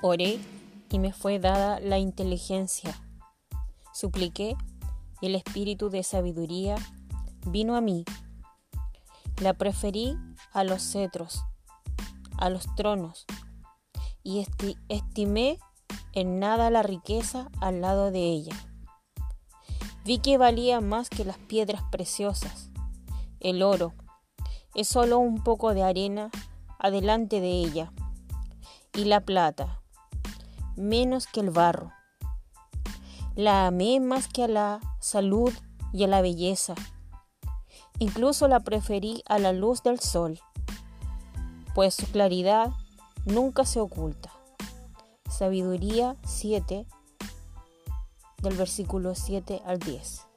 Oré y me fue dada la inteligencia. Supliqué y el espíritu de sabiduría vino a mí. La preferí a los cetros, a los tronos, y estimé en nada la riqueza al lado de ella. Vi que valía más que las piedras preciosas. El oro es solo un poco de arena adelante de ella, y la plata menos que el barro. La amé más que a la salud y a la belleza. Incluso la preferí a la luz del sol, pues su claridad nunca se oculta. Sabiduría 7 del versículo 7 al 10.